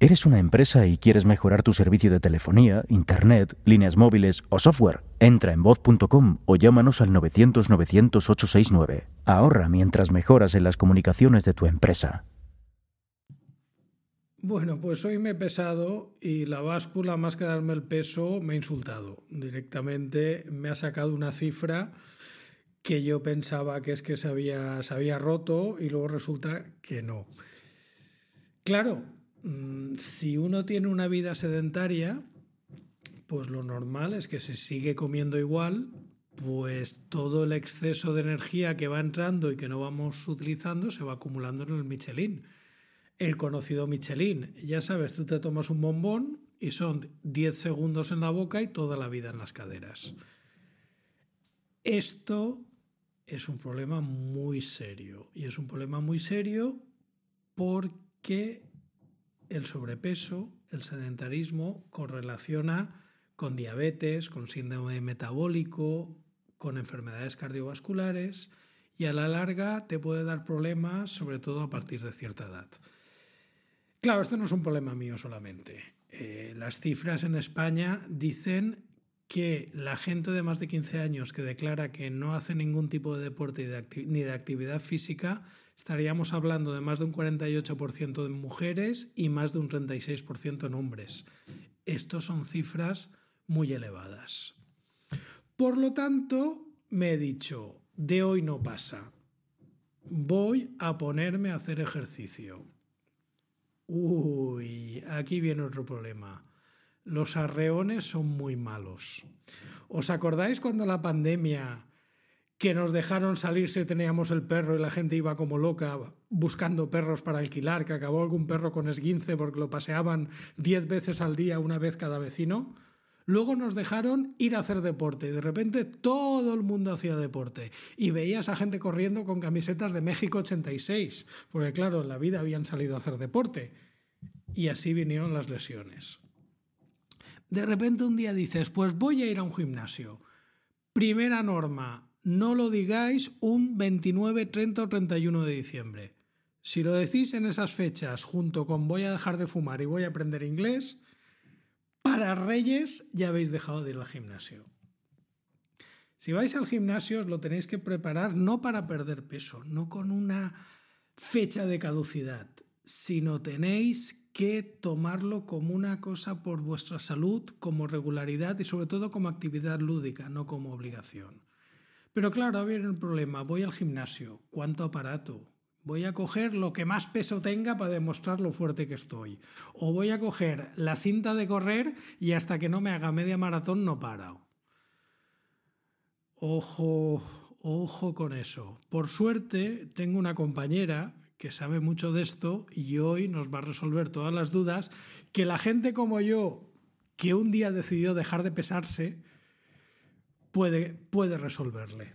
¿Eres una empresa y quieres mejorar tu servicio de telefonía, internet, líneas móviles o software? Entra en voz.com o llámanos al 900-900-869. Ahorra mientras mejoras en las comunicaciones de tu empresa. Bueno, pues hoy me he pesado y la báscula, más que darme el peso, me ha insultado. Directamente me ha sacado una cifra que yo pensaba que es que se había, se había roto y luego resulta que no. Claro, si uno tiene una vida sedentaria, pues lo normal es que se sigue comiendo igual, pues todo el exceso de energía que va entrando y que no vamos utilizando se va acumulando en el Michelin el conocido Michelin. Ya sabes, tú te tomas un bombón y son 10 segundos en la boca y toda la vida en las caderas. Esto es un problema muy serio. Y es un problema muy serio porque el sobrepeso, el sedentarismo, correlaciona con diabetes, con síndrome metabólico, con enfermedades cardiovasculares y a la larga te puede dar problemas, sobre todo a partir de cierta edad. Claro, esto no es un problema mío solamente. Eh, las cifras en España dicen que la gente de más de 15 años que declara que no hace ningún tipo de deporte ni de actividad física, estaríamos hablando de más de un 48% de mujeres y más de un 36% en hombres. Estos son cifras muy elevadas. Por lo tanto, me he dicho, de hoy no pasa. Voy a ponerme a hacer ejercicio. Uy, aquí viene otro problema. Los arreones son muy malos. ¿Os acordáis cuando la pandemia que nos dejaron salir si teníamos el perro y la gente iba como loca buscando perros para alquilar, que acabó algún perro con esguince porque lo paseaban diez veces al día, una vez cada vecino? Luego nos dejaron ir a hacer deporte y de repente todo el mundo hacía deporte y veías a gente corriendo con camisetas de México 86, porque claro, en la vida habían salido a hacer deporte y así vinieron las lesiones. De repente un día dices, pues voy a ir a un gimnasio. Primera norma, no lo digáis un 29, 30 o 31 de diciembre. Si lo decís en esas fechas, junto con voy a dejar de fumar y voy a aprender inglés, para Reyes ya habéis dejado de ir al gimnasio. Si vais al gimnasio os lo tenéis que preparar no para perder peso, no con una fecha de caducidad, sino tenéis que tomarlo como una cosa por vuestra salud, como regularidad y sobre todo como actividad lúdica, no como obligación. Pero claro, viene el problema, voy al gimnasio, ¿cuánto aparato? Voy a coger lo que más peso tenga para demostrar lo fuerte que estoy. O voy a coger la cinta de correr y hasta que no me haga media maratón no paro. Ojo, ojo con eso. Por suerte tengo una compañera que sabe mucho de esto y hoy nos va a resolver todas las dudas que la gente como yo, que un día decidió dejar de pesarse, puede, puede resolverle.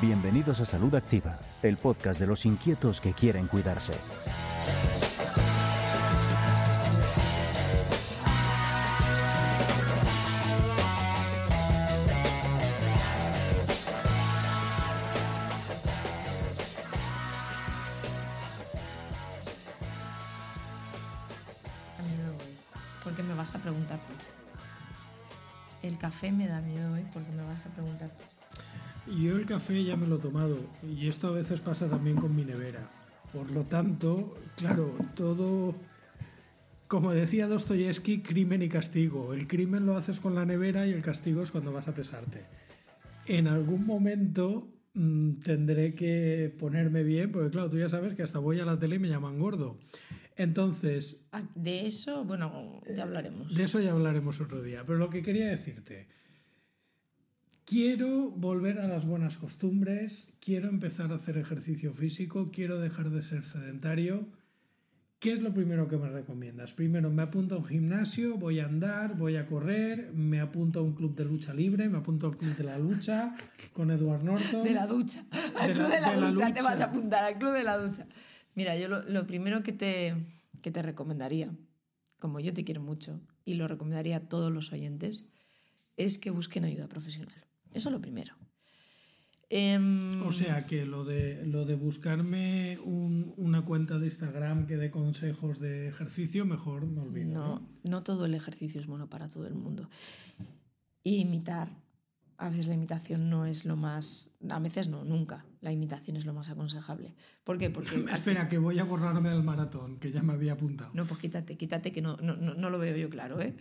Bienvenidos a Salud Activa, el podcast de los inquietos que quieren cuidarse. Me da miedo hoy porque me vas a preguntar. Yo el café ya me lo he tomado y esto a veces pasa también con mi nevera. Por lo tanto, claro, todo, como decía Dostoyevsky, crimen y castigo. El crimen lo haces con la nevera y el castigo es cuando vas a pesarte. En algún momento mm, tendré que ponerme bien, porque claro, tú ya sabes que hasta voy a la tele y me llaman gordo. Entonces... Ah, de eso, bueno, ya hablaremos. De eso ya hablaremos otro día. Pero lo que quería decirte quiero volver a las buenas costumbres, quiero empezar a hacer ejercicio físico, quiero dejar de ser sedentario. ¿Qué es lo primero que me recomiendas? Primero, me apunto a un gimnasio, voy a andar, voy a correr, me apunto a un club de lucha libre, me apunto al club de la lucha con Edward Norton. De la ducha. Al club de, la, ducha, te vas a apuntar al club de la ducha. Mira, yo lo, lo primero que te, que te recomendaría, como yo te quiero mucho y lo recomendaría a todos los oyentes, es que busquen ayuda profesional. Eso es lo primero. Em, O sea que lo de, lo de buscarme un- una cuenta de Instagram que dé consejos de ejercicio, mejor me olvido. no, ¿no? no todo el ejercicio es bueno para todo el mundo. Y imitar. A veces la imitación no es lo más. A veces no, nunca. La imitación es lo más aconsejable. ¿Por qué? Porque. Espera, que voy a borrarme del maratón, que ya me había apuntado. No, pues quítate, quítate, que no, no, no, no lo veo yo claro, ¿eh?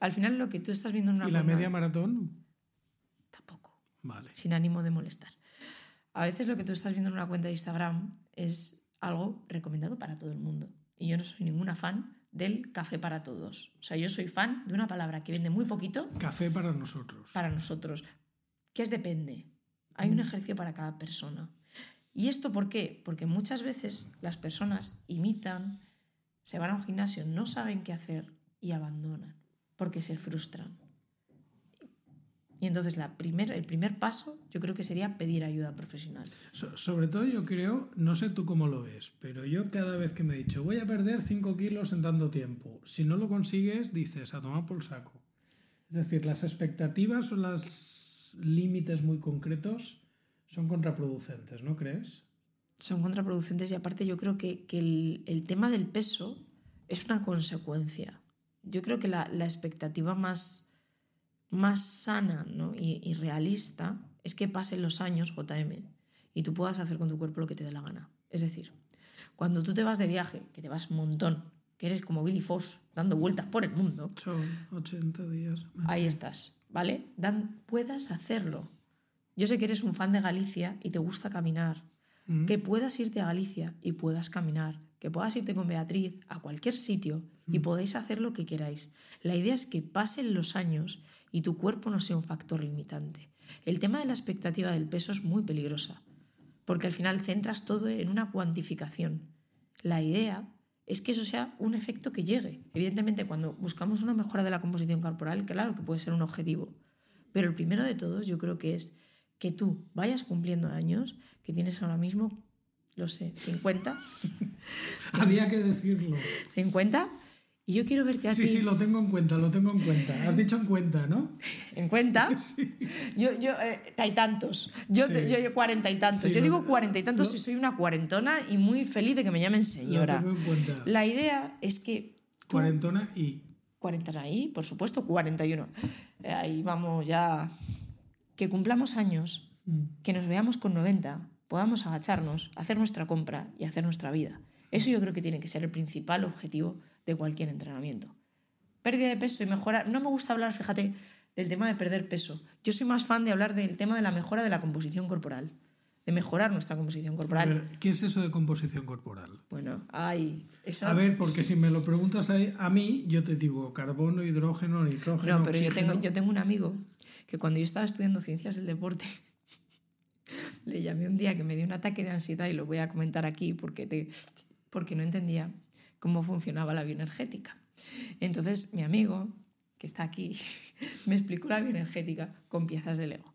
Al final lo que tú estás viendo en una ¿Y la media maratón? Tampoco, Vale. sin ánimo de molestar. A veces lo que tú estás viendo en una cuenta de Instagram es algo recomendado para todo el mundo. Y yo no soy ninguna fan del café para todos. O sea, yo soy fan de una palabra que vende muy poquito Café para nosotros. para nosotros, que es depende. Hay un ejercicio para cada persona. ¿Y esto por qué? Porque muchas veces las personas imitan, se van a un gimnasio, no saben qué hacer y abandonan, porque se frustran. Y entonces la primer, el primer paso yo creo que sería pedir ayuda profesional. So- sobre todo yo creo, no sé tú cómo lo ves, pero yo cada vez que me he dicho voy a perder 5 kilos en tanto tiempo, si no lo consigues dices a tomar por saco. Es decir, las expectativas o los límites muy concretos son contraproducentes, ¿no crees? son contraproducentes y aparte yo creo que, que el, el tema del peso es una consecuencia. Yo creo que la, la expectativa más, más sana ¿no? y, y realista es que pasen los años, JM, y tú puedas hacer con tu cuerpo lo que te dé la gana. Es decir, cuando tú te vas de viaje, que te vas un montón, que eres como Billy Foss dando vueltas por el mundo, Son 80 días. ahí estás, ¿vale? Dan, puedas hacerlo. Yo sé que eres un fan de Galicia y te gusta caminar. Mm. Que puedas irte a Galicia y puedas caminar. Que puedas irte con Beatriz a cualquier sitio y podáis hacer lo que queráis. La idea es que pasen los años y tu cuerpo no sea un factor limitante. El tema de la expectativa del peso es muy peligrosa, porque al final centras todo en una cuantificación. La idea es que eso sea un efecto que llegue. Evidentemente, cuando buscamos una mejora de la composición corporal, claro que puede ser un objetivo. Pero el primero de todos yo creo que es que tú vayas cumpliendo años, que tienes ahora mismo, lo sé, 50, Había que decirlo. 50, y yo quiero verte a Sí, ti sí, lo tengo en cuenta, lo tengo en cuenta. Has dicho en cuenta, ¿no? en cuenta. Yo, yo, eh, hay tantos. Yo, Sí. yo, yo cuarenta y tantos. Sí, yo digo cuarenta y tantos y soy una cuarentona y muy feliz de que me llamen señora. Lo tengo en cuenta. La idea es que tú, Cuarentona y... 40 ahí, por supuesto, 41. Eh, Ahí vamos ya. Que cumplamos años, Mm. que nos veamos con 90, podamos agacharnos, hacer nuestra compra y hacer nuestra vida. Eso yo creo que tiene que ser el principal objetivo de cualquier entrenamiento. Pérdida de peso y mejora. No me gusta hablar, fíjate, del tema de perder peso. Yo soy más fan de hablar del tema de la mejora de la composición corporal, de mejorar nuestra composición A corporal. ver, ¿qué es eso de composición corporal? Bueno, ay, eso. A ver, porque si me lo preguntas a, a mí, yo te digo carbono, hidrógeno, nitrógeno. No, pero yo tengo, yo tengo un amigo que cuando yo estaba estudiando ciencias del deporte, le llamé un día que me dio un ataque de ansiedad y lo voy a comentar aquí porque, te, porque no entendía cómo funcionaba la bioenergética. Entonces mi amigo, que está aquí, me explicó la bioenergética con piezas de Lego.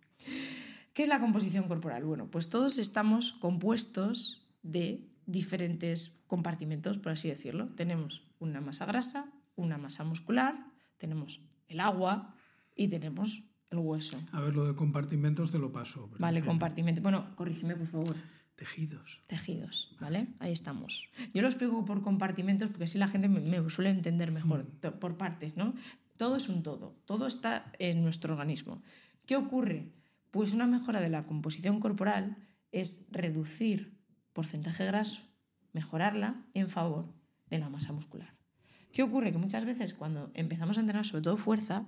¿Qué es la composición corporal? Bueno, pues todos estamos compuestos de diferentes compartimentos, por así decirlo. Tenemos una masa grasa, una masa muscular, tenemos el agua y tenemos el hueso. A ver, lo de compartimentos te lo paso. Vale, compartimento. Bueno, corrígeme, por favor. Tejidos. Tejidos, ¿vale? Ahí estamos. Yo lo explico por compartimentos porque así la gente me, me suele entender mejor, to- por partes, ¿no? Todo es un todo, todo está en nuestro organismo. ¿Qué ocurre? Pues una mejora de la composición corporal es reducir porcentaje graso, mejorarla en favor de la masa muscular. ¿Qué ocurre? Que muchas veces cuando empezamos a entrenar, sobre todo fuerza,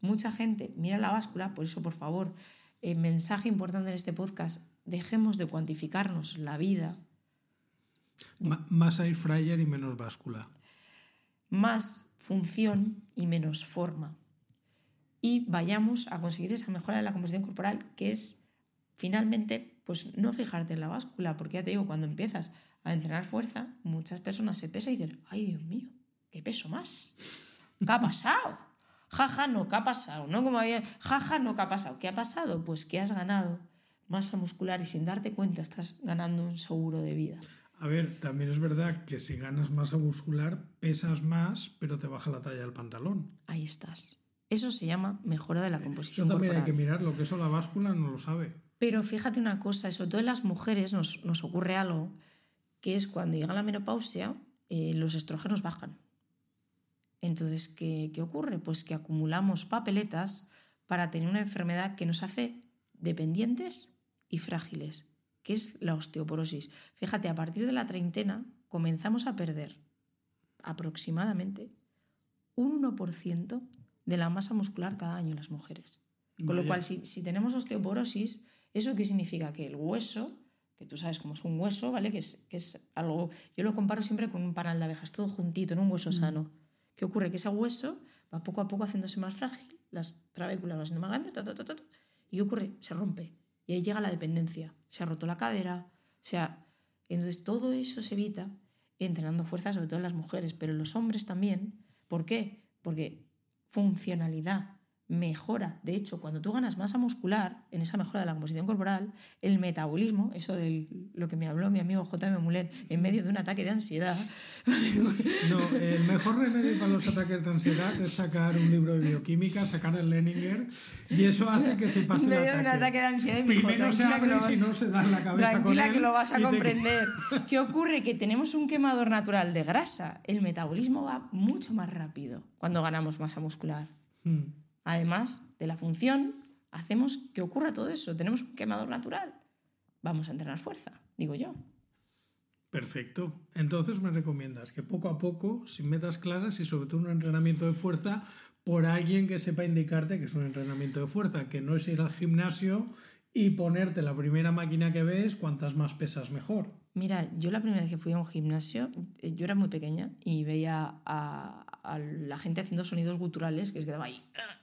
mucha gente mira la báscula, por eso por favor, eh, mensaje importante en este podcast, dejemos de cuantificarnos la vida más air fryer y menos báscula. más función y menos forma. Y vayamos a conseguir esa mejora de la composición corporal, que es finalmente, pues no fijarte en la báscula, porque ya te digo, cuando empiezas a entrenar fuerza, muchas personas se pesan y dicen, ay Dios mío, ¿qué peso más? ¿Qué ha pasado? Jaja, no, ¿qué ha pasado? ¿No? Como había, jaja, no, ¿qué ha pasado? ¿Qué ha pasado? Pues que has ganado masa muscular y sin darte cuenta estás ganando un seguro de vida. A ver, también es verdad que si ganas masa muscular, pesas más, pero te baja la talla del pantalón. Ahí estás. Eso se llama mejora de la Eso composición también corporal. hay que mirarlo, que eso la báscula no lo sabe. Pero fíjate una cosa, sobre todo en las mujeres nos, nos ocurre algo, que es cuando llega la menopausia, eh, los estrógenos bajan. Entonces, ¿qué, ¿qué ocurre? Pues que acumulamos papeletas para tener una enfermedad que nos hace dependientes y frágiles, que es la osteoporosis. Fíjate, a partir de la treintena comenzamos a perder aproximadamente un 1% de la masa muscular cada año en las mujeres. Con lo cual, si, si tenemos osteoporosis, ¿eso qué significa? Que el hueso, que tú sabes cómo es un hueso, ¿vale? Que es, que es algo, yo lo comparo siempre con un panal de abejas, todo juntito, en un hueso sano. ¿Qué ocurre? Que ese hueso va poco a poco haciéndose más frágil, las trabéculas van siendo más grandes, ta, ta, ta, ta, ta, y ¿qué ocurre? Se rompe. Y ahí llega la dependencia. Se ha roto la cadera, se ha... Entonces todo eso se evita entrenando fuerza, sobre todo en las mujeres, pero en los hombres también. ¿Por qué? Porque funcionalidad, mejora. De hecho, cuando tú ganas masa muscular, en esa mejora de la composición corporal, el metabolismo, eso de lo que me habló mi amigo J.M. Mulet en medio de un ataque de ansiedad, No, el mejor remedio para los ataques de ansiedad es sacar un libro de bioquímica, sacar el Leninger, y eso hace que se pase en el medio de un ataque. de ansiedad, y dijo, Primero se "Tranquila, que abre lo y no se da en la cabeza con Tranquila él que lo vas a y te- comprender. ¿Qué ocurre? Que tenemos un quemador natural de grasa. El metabolismo va mucho más rápido cuando ganamos masa muscular. Mm. Además de la función, hacemos que ocurra todo eso. Tenemos un quemador natural. Vamos a entrenar fuerza, digo yo. Perfecto. Entonces me recomiendas que poco a poco, sin metas claras y sobre todo un entrenamiento de fuerza por alguien que sepa indicarte que es un entrenamiento de fuerza, que no es ir al gimnasio y ponerte la primera máquina que ves, cuantas más pesas mejor. Mira, yo la primera vez que fui a un gimnasio, eh, yo era muy pequeña y veía a, a la gente haciendo sonidos guturales que se quedaba ahí "Ah",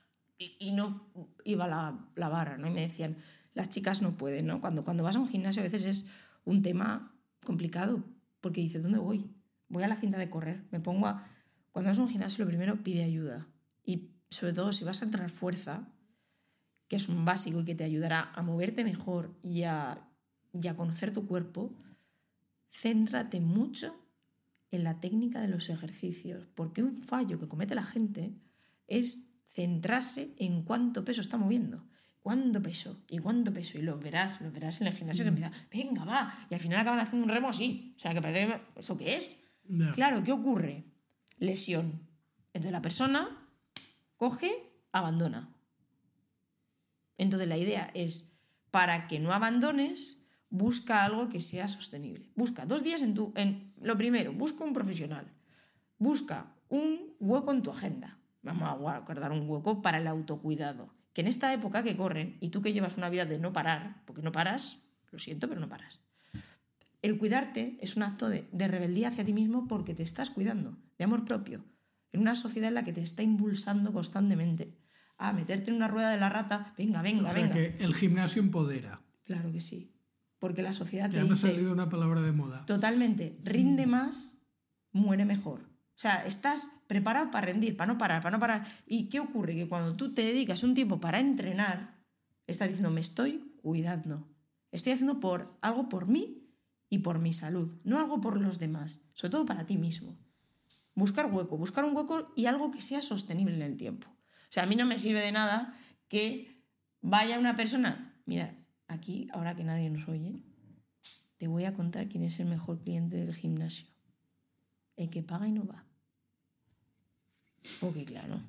y, no iba la, la barra, ¿no? Y me decían, las chicas no pueden, ¿no? Cuando, cuando vas a un gimnasio a veces es un tema complicado porque dices, ¿dónde voy? Voy a la cinta de correr, me pongo a... Cuando vas a un gimnasio lo primero pide ayuda y sobre todo si vas a entrar fuerza, que es un básico y que te ayudará a moverte mejor y a, y a conocer tu cuerpo, céntrate mucho en la técnica de los ejercicios, porque un fallo que comete la gente es centrarse en cuánto peso está moviendo. ¿Cuánto peso? ¿Y cuánto peso? Y lo verás, lo verás en el gimnasio que empieza, venga, va, y al final acaban haciendo un remo así. O sea, que parece, ¿eso qué es? Claro, ¿qué ocurre? Lesión. Entonces la persona coge, abandona. Entonces la idea es, para que no abandones, busca algo que sea sostenible. Busca dos días en tu... En, lo primero, busca un profesional. Busca un hueco en tu agenda. Vamos a guardar un hueco para el autocuidado. Que en esta época que corren, y tú que llevas una vida de no parar, porque no paras, lo siento, pero no paras. El cuidarte es un acto de, de rebeldía hacia ti mismo porque te estás cuidando, de amor propio, en una sociedad en la que te está impulsando constantemente a meterte en una rueda de la rata, venga, venga, O sea venga. que el gimnasio empodera. Claro que sí, porque la sociedad te Ya me ha salido una palabra de moda. totalmente, rinde más, muere mejor. Sea, estás preparado para rendir, para no parar, para no parar. ¿Y qué ocurre? Que cuando tú te dedicas un tiempo para entrenar, estás diciendo, me estoy cuidando. Estoy haciendo por, algo por mí y por mi salud, no algo por los demás, sobre todo para ti mismo. Buscar hueco, buscar un hueco y algo que sea sostenible en el tiempo. O sea, a mí no me sirve de nada que vaya una persona, mira, aquí, ahora que nadie nos oye, te voy a contar quién es el mejor cliente del gimnasio. El que paga y no va. Porque claro,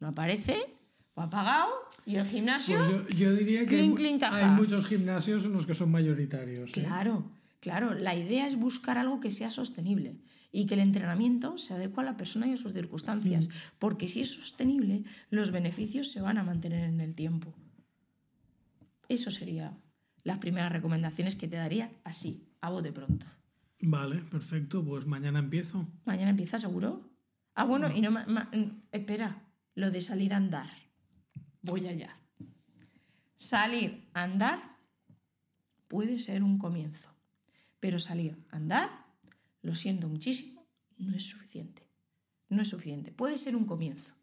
no aparece, o ha pagado y el gimnasio... Pues yo, yo diría que Clink, hay, clink, caja. hay muchos gimnasios en los que son mayoritarios. ¿eh? Claro, claro. La idea es buscar algo que sea sostenible y que el entrenamiento se adecue a la persona y a sus circunstancias. Porque si es sostenible, los beneficios se van a mantener en el tiempo. Eso sería las primeras recomendaciones que te daría así, a bote pronto. Vale, perfecto. Pues mañana empiezo. ¿Mañana empieza seguro? Ah, bueno, y no... ma- ma- mm, espera, lo de salir a andar. Voy allá. Salir a andar puede ser un comienzo, pero salir a andar, lo siento muchísimo, no es suficiente. No es suficiente. Puede ser un comienzo.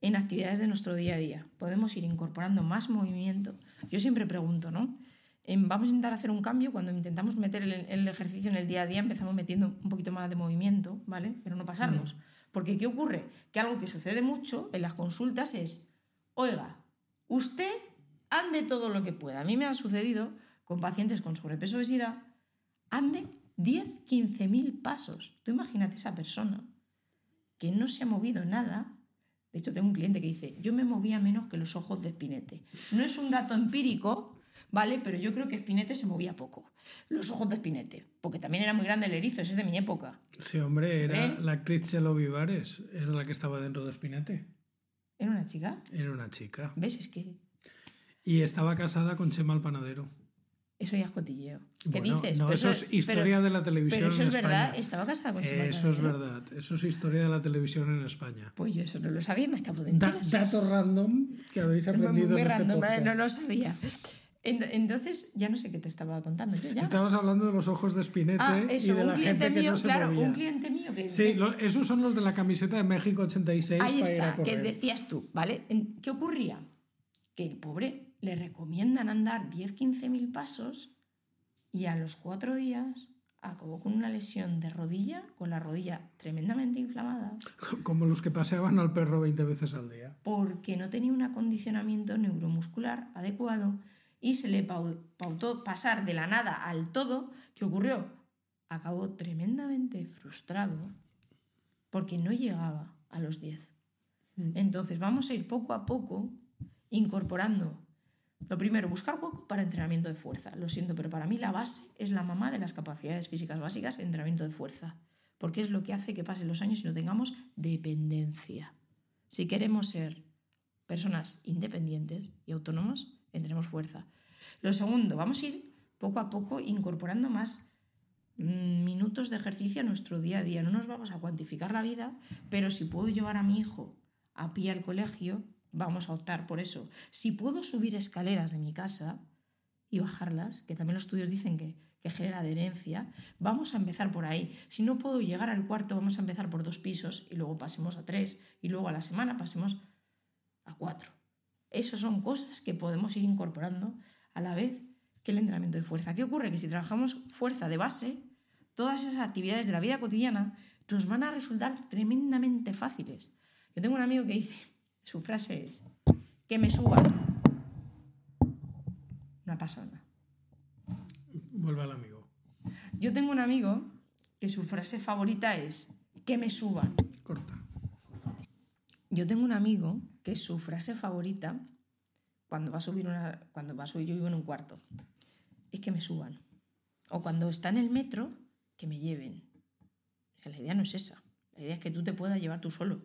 En actividades de nuestro día a día podemos ir incorporando más movimiento. Yo siempre pregunto, ¿no? Vamos a intentar hacer un cambio. Cuando intentamos meter el, el ejercicio en el día a día, empezamos metiendo un poquito más de movimiento, ¿vale? Pero no pasarnos. Porque ¿qué ocurre? Que algo que sucede mucho en las consultas es, oiga, usted ande todo lo que pueda. A mí me ha sucedido con pacientes con sobrepeso obesidad, ande 10, 15 mil pasos. Tú imagínate esa persona que no se ha movido nada. De hecho, tengo un cliente que dice, yo me movía menos que los ojos de Spinete. No es un dato empírico, ¿vale? Pero yo creo que Spinete se movía poco. Los ojos de Spinete, porque también era muy grande el erizo, ese es de mi época. Sí, hombre, era ¿Eh? la actriz Chelo Vivares, era la que estaba dentro de Spinete. ¿Era una chica? Era una chica. ¿Ves? Es que Y estaba casada con Chema el Panadero. eso ya es cotilleo. ¿Qué Bueno, dices? No, Pero eso es historia pero- de la televisión Pero eso en es verdad, España. estaba casada con Chema Eso es verdad. Eso es historia de la televisión en España. Pues yo eso no lo sabía, me acabo de Da- enterar. dato random que habéis Muy- aprendido muy en este random, podcast. no lo sabía. En- Entonces, ya no sé qué te estaba contando yo ya. Hablando de los ojos de Spinete Ah, y eso, de un la cliente gente que mío, se claro, movía. un cliente mío que... Sí, lo- esos son los de la camiseta de México 86 Ahí para ir a está, que decías tú, ¿vale? ¿Qué ocurría? Que el pobre le recomiendan andar 10-15 mil pasos y a los cuatro días acabó con una lesión de rodilla, con la rodilla tremendamente inflamada, Como los que paseaban al perro 20 veces al día. porque no tenía un acondicionamiento neuromuscular adecuado y se le pau- pautó pasar de la nada al todo. ¿Qué ocurrió? Acabó tremendamente frustrado porque no llegaba a los 10. Entonces vamos a ir poco a poco incorporando. Lo primero, buscar hueco para entrenamiento de fuerza. Lo siento, pero para mí la base es la mamá de las capacidades físicas básicas, entrenamiento de fuerza. Porque es lo que hace que pasen los años y no tengamos dependencia. Si queremos ser personas independientes y autónomas, entrenemos fuerza. Lo segundo, vamos a ir poco a poco incorporando más mm, minutos de ejercicio a nuestro día a día. No nos vamos a cuantificar la vida, pero si puedo llevar a mi hijo a pie al colegio, vamos a optar por eso. Si puedo subir escaleras de mi casa y bajarlas, que también los estudios dicen que, que genera adherencia, vamos a empezar por ahí. Si no puedo llegar al cuarto, vamos a empezar por dos pisos y luego pasemos a tres y luego a la semana pasemos a cuatro. Esas son cosas que podemos ir incorporando a la vez que el entrenamiento de fuerza. ¿Qué ocurre? Que si trabajamos fuerza de base, todas esas actividades de la vida cotidiana nos van a resultar tremendamente fáciles. Yo tengo un amigo que dice, su frase es, que me suban. Una pasada. Vuelve al amigo. Yo tengo un amigo que su frase favorita es, que me suban. Corta. Yo tengo un amigo su frase favorita cuando va a subir una, cuando va a subir, yo vivo en un cuarto, es que me suban. O cuando está en el metro, que me lleven. La idea no es esa. La idea es que tú te puedas llevar tú solo.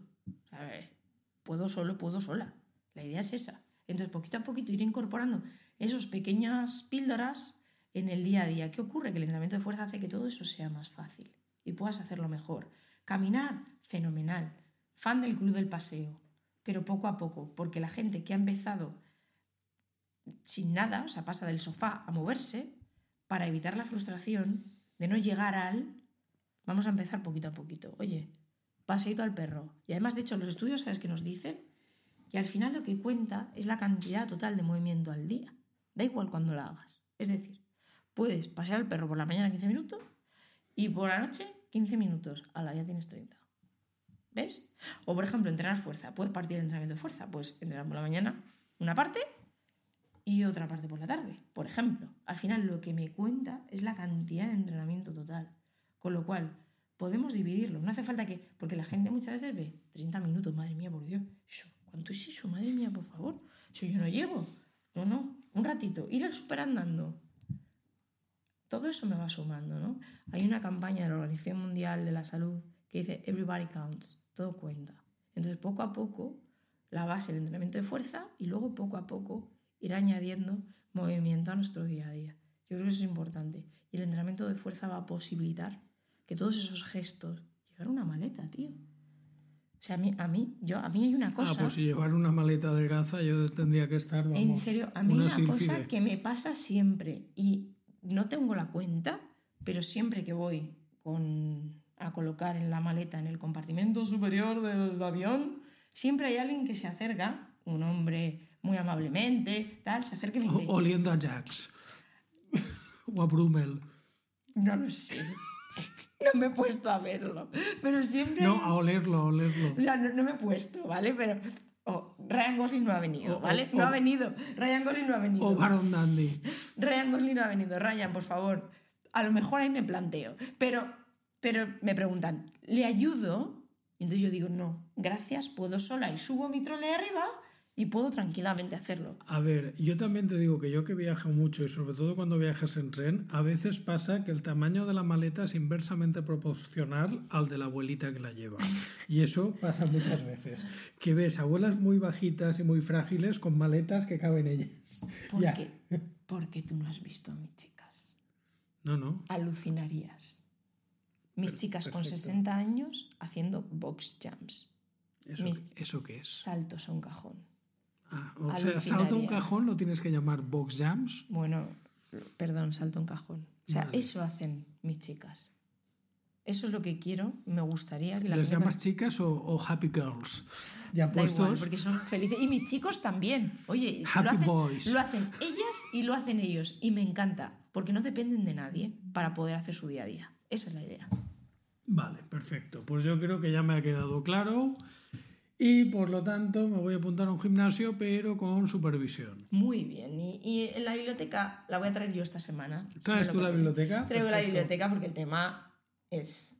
Puedo solo, puedo sola. La idea es esa. Entonces, poquito a poquito ir incorporando esas pequeñas píldoras en el día a día. ¿Qué ocurre? Que el entrenamiento de fuerza hace que todo eso sea más fácil y puedas hacerlo mejor. Caminar, fenomenal. Fan del club del paseo, pero poco a poco, porque la gente que ha empezado sin nada, o sea, pasa del sofá a moverse, para evitar la frustración de no llegar al... Vamos a empezar poquito a poquito. Oye, paseito al perro. Y además, de hecho, los estudios, ¿sabes qué nos dicen? Que al final lo que cuenta es la cantidad total de movimiento al día. Da igual cuando la hagas. Es decir, puedes pasear al perro por la mañana 15 minutos y por la noche 15 minutos. A la ya tienes 30. ¿Ves? O por ejemplo, entrenar fuerza. Puedes partir el entrenamiento de fuerza. Pues entrenar por la mañana una parte y otra parte por la tarde, por ejemplo. Al final lo que me cuenta es la cantidad de entrenamiento total. Con lo cual, podemos dividirlo. No hace falta que... Porque la gente muchas veces ve 30 minutos, madre mía, por Dios. Eso, ¿Cuánto es eso? Madre mía, por favor. Si yo no llego. No, no. Un ratito. Ir al super andando. Todo eso me va sumando, ¿no? Hay una campaña de la Organización Mundial de la Salud que dice Everybody counts. Todo cuenta. Entonces, poco a poco, la base del entrenamiento de fuerza y luego poco a poco ir añadiendo movimiento a nuestro día a día. Yo creo que eso es importante. Y el entrenamiento de fuerza va a posibilitar que todos esos gestos... Llevar una maleta, tío. O sea, a mí, a mí, yo, a mí hay una cosa... Ah, pues si llevar una maleta de gaza yo tendría que estar, vamos, en serio, a mí hay una cosa que me pasa siempre y no tengo la cuenta, pero siempre que voy con, a colocar en la maleta en el compartimento superior del avión, siempre hay alguien que se acerca, un hombre muy amablemente, tal, se acerca y me dice, O- Oliendo a Jax. o a Brummel. no lo sé, no me he puesto a verlo, pero siempre... No, a olerlo, a olerlo. O sea, no, no me he puesto, ¿vale? Pero o Ryan Gosling no ha venido, ¿vale? o- no ha venido. Ryan Gosling no ha venido. O Baron Dandy. Ryan Gosling no ha venido. Ryan, por favor. A lo mejor ahí me planteo. Pero, pero me preguntan, ¿le ayudo? Y entonces yo digo, no, gracias, puedo sola y subo mi trole arriba y puedo tranquilamente hacerlo. A ver, yo también te digo que yo que viajo mucho y sobre todo cuando viajas en tren, a veces pasa que el tamaño de la maleta es inversamente proporcional al de la abuelita que la lleva. Y eso pasa muchas veces. Que ves abuelas muy bajitas y muy frágiles con maletas que caben ellas. ¿Por qué? Porque tú no has visto a mis chicas. No, no. Alucinarías. Mis chicas con perfecto. 60 años haciendo box jumps, ¿Eso, Mis- ¿eso qué es? saltos a un cajón. Ah, o sea, salta un Alucinaría. cajón, lo tienes que llamar box jumps. Bueno, perdón, salto a un cajón. O sea, Vale. eso hacen mis chicas. Eso es lo que quiero, me gustaría que la ¿Les llamas chicas o, o happy girls? Ya Da igual, puestos. porque son felices. Y mis chicos también. Oye, lo Happy hacen, boys. lo hacen ellas y lo hacen ellos. Y me encanta, porque no dependen de nadie para poder hacer su día a día. Esa es la idea. Vale, perfecto. Pues yo creo que ya me ha quedado claro. Y por lo tanto me voy a apuntar a un gimnasio, pero con supervisión. Muy bien. Y, y en la biblioteca la voy a traer yo esta semana. ¿Traes tú la biblioteca? Traigo la biblioteca porque el tema es,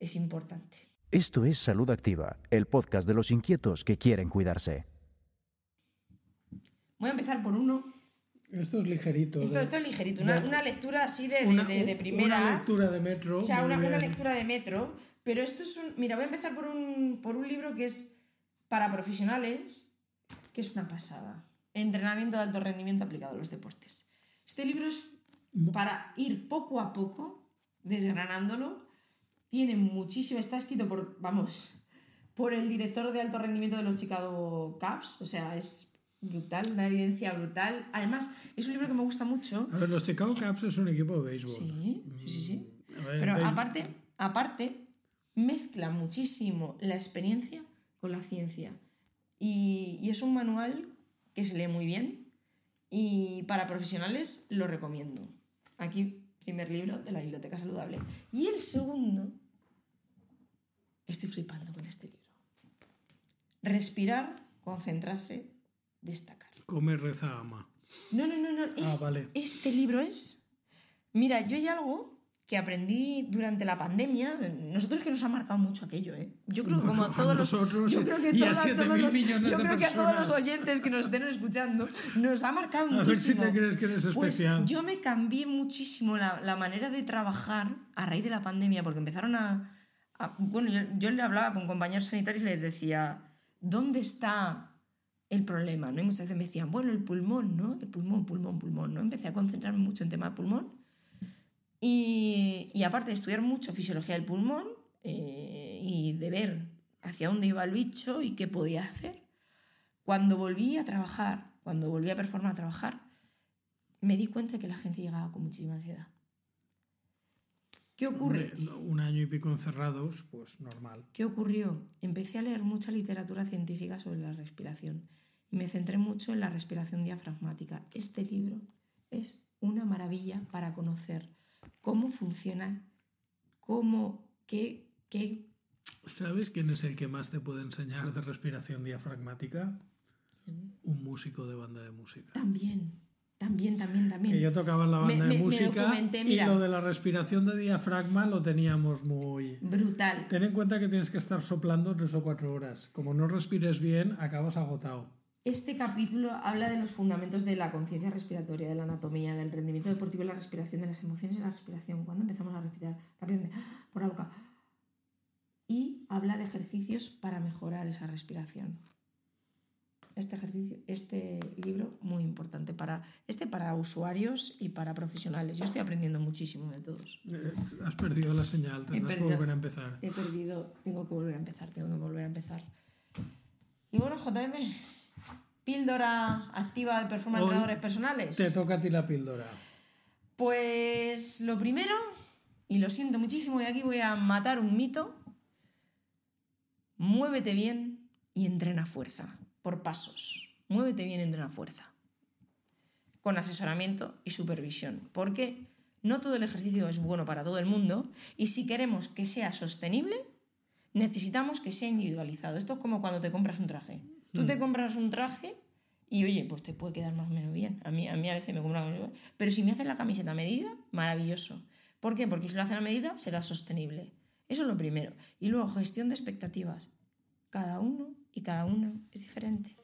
es importante. Esto es Salud Activa, el podcast de los inquietos que quieren cuidarse. Voy a empezar por uno. Esto es ligerito. Esto, de- esto es ligerito. Una, de- una lectura así de, una- de- primera. Una lectura de metro. O sea, una, una lectura de metro. Pero esto es un. Mira, voy a empezar por un, por un libro que es para profesionales, que es una pasada. Entrenamiento de alto rendimiento aplicado a los deportes. Este libro es para ir poco a poco, desgranándolo. Tiene muchísimo. Está escrito por. Vamos. Por el director de alto rendimiento de los Chicago Cubs. O sea, es brutal, una evidencia brutal. Además, es un libro que me gusta mucho. A ver, los Chicago Cubs es un equipo de béisbol. Sí, sí, sí. ver, Pero béis- aparte, aparte, mezcla muchísimo la experiencia con la ciencia. Y, y es un manual que se lee muy bien y para profesionales lo recomiendo. Aquí, primer libro de la Biblioteca Saludable. Y el segundo, estoy flipando con este libro. Respirar, concentrarse, destacar. Come, reza, ama. No, no, no, no. Ah, es- vale. Este libro es. Mira, yo hay algo que aprendí durante la pandemia. Nosotros que nos ha marcado mucho aquello, ¿eh? Yo creo que como A todos los. yo creo que a todas- 7.000 todos los- oyentes que nos estén escuchando nos ha marcado A ver si muchísimo. te crees que eres Pues especial. yo me cambié muchísimo la, la manera de trabajar a raíz de la pandemia, porque empezaron a. a- bueno, yo, yo le hablaba con compañeros sanitarios y les decía, ¿dónde está el problema? ¿no? Y muchas veces me decían, bueno, el pulmón, ¿no? El pulmón, pulmón, pulmón, ¿no? Empecé a concentrarme mucho en tema de pulmón. Y, y aparte de estudiar mucho fisiología del pulmón eh, y de ver hacia dónde iba el bicho y qué podía hacer, cuando volví a trabajar, cuando volví a performar a trabajar, me di cuenta que la gente llegaba con muchísima ansiedad. ¿Qué ocurre? Un año y pico encerrados, pues normal. ¿Qué ocurrió? Empecé a leer mucha literatura científica sobre la respiración y me centré mucho en la respiración diafragmática. Este libro es una maravilla para conocer cómo funciona, cómo, qué, qué... ¿Sabes quién es el que más te puede enseñar de respiración diafragmática? Un músico de banda de música. También, también, también, también. Que yo tocaba en la banda me- de me música y lo de la respiración de diafragma lo teníamos muy... Brutal. Ten en cuenta que tienes que estar soplando tres o cuatro horas. Como no respires bien, acabas agotado. Este capítulo habla de los fundamentos de la conciencia respiratoria, de la anatomía, del rendimiento deportivo y la respiración, de las emociones y la respiración. Cuando empezamos a respirar rápidamente por la boca. Y habla de ejercicios para mejorar esa respiración. Este ejercicio, este libro muy importante para este para usuarios y para profesionales. Yo estoy aprendiendo muchísimo de todos. Eh, Has perdido la señal, tendrás que volver a empezar. He perdido, tengo que volver a empezar, tengo que volver a empezar. Y bueno, JM, píldora activa de performance Hoy entrenadores personales. Te toca a ti la píldora. Pues lo primero, y lo siento muchísimo, y aquí voy a matar un mito, muévete bien y entrena fuerza, por pasos. Muévete bien entrena fuerza. Con asesoramiento y supervisión. Porque no todo el ejercicio es bueno para todo el mundo y si queremos que sea sostenible, necesitamos que sea individualizado. Esto es como cuando te compras un traje. Tú te compras un traje y oye, pues te puede quedar más o menos bien. A mí a, mí a veces me compra Pero si me hacen la camiseta a medida, maravilloso. ¿Por qué? Porque si lo hacen a medida, será sostenible. Eso es lo primero. Y luego, gestión de expectativas. Cada uno y cada uno es diferente.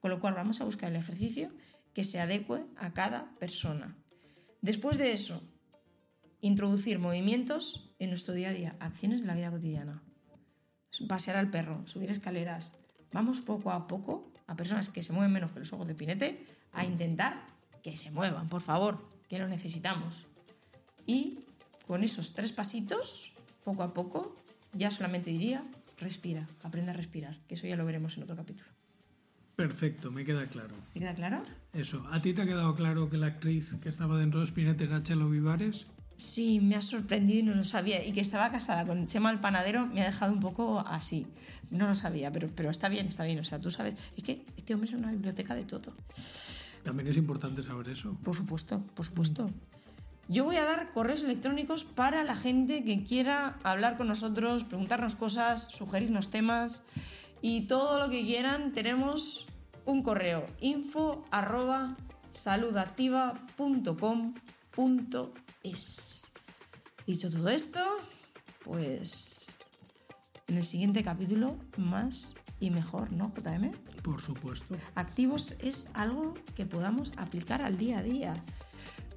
Con lo cual vamos a buscar el ejercicio que se adecue a cada persona. Después de eso, introducir movimientos en nuestro día a día, acciones de la vida cotidiana. Pasear al perro, subir escaleras. Vamos poco a poco a personas que se mueven menos que los ojos de pinete a intentar que se muevan, por favor, que lo necesitamos. Y con esos tres pasitos, poco a poco, ya solamente diría, respira, aprende a respirar, que eso ya lo veremos en otro capítulo. Perfecto, me queda claro. ¿Me queda claro? Eso. ¿A ti te ha quedado claro que la actriz que estaba dentro de Spinetta era Chelo Vivares? Sí, me ha sorprendido y no lo sabía. Y que estaba casada con Chema el panadero me ha dejado un poco así. No lo sabía, pero, pero está bien, está bien. O sea, tú sabes. Es que este hombre es una biblioteca de todo. También es importante saber eso. Por supuesto, por supuesto. Yo voy a dar correos electrónicos para la gente que quiera hablar con nosotros, preguntarnos cosas, sugerirnos temas y todo lo que quieran. Tenemos un correo info arroba saludactiva.com.es. Dicho todo esto, pues en el siguiente capítulo más y mejor, ¿no, JM? Por supuesto. Activos es algo que podamos aplicar al día a día.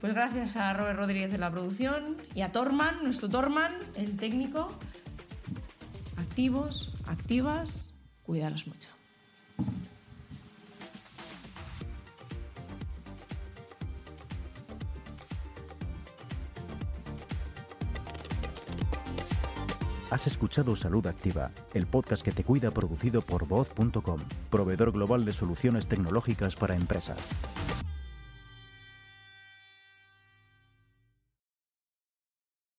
Pues gracias a Robert Rodríguez de la producción y a Torman, nuestro Torman, el técnico. Activos, activas, cuidaros mucho. Has escuchado Salud Activa, el podcast que te cuida producido por voz.com, proveedor global de soluciones tecnológicas para empresas.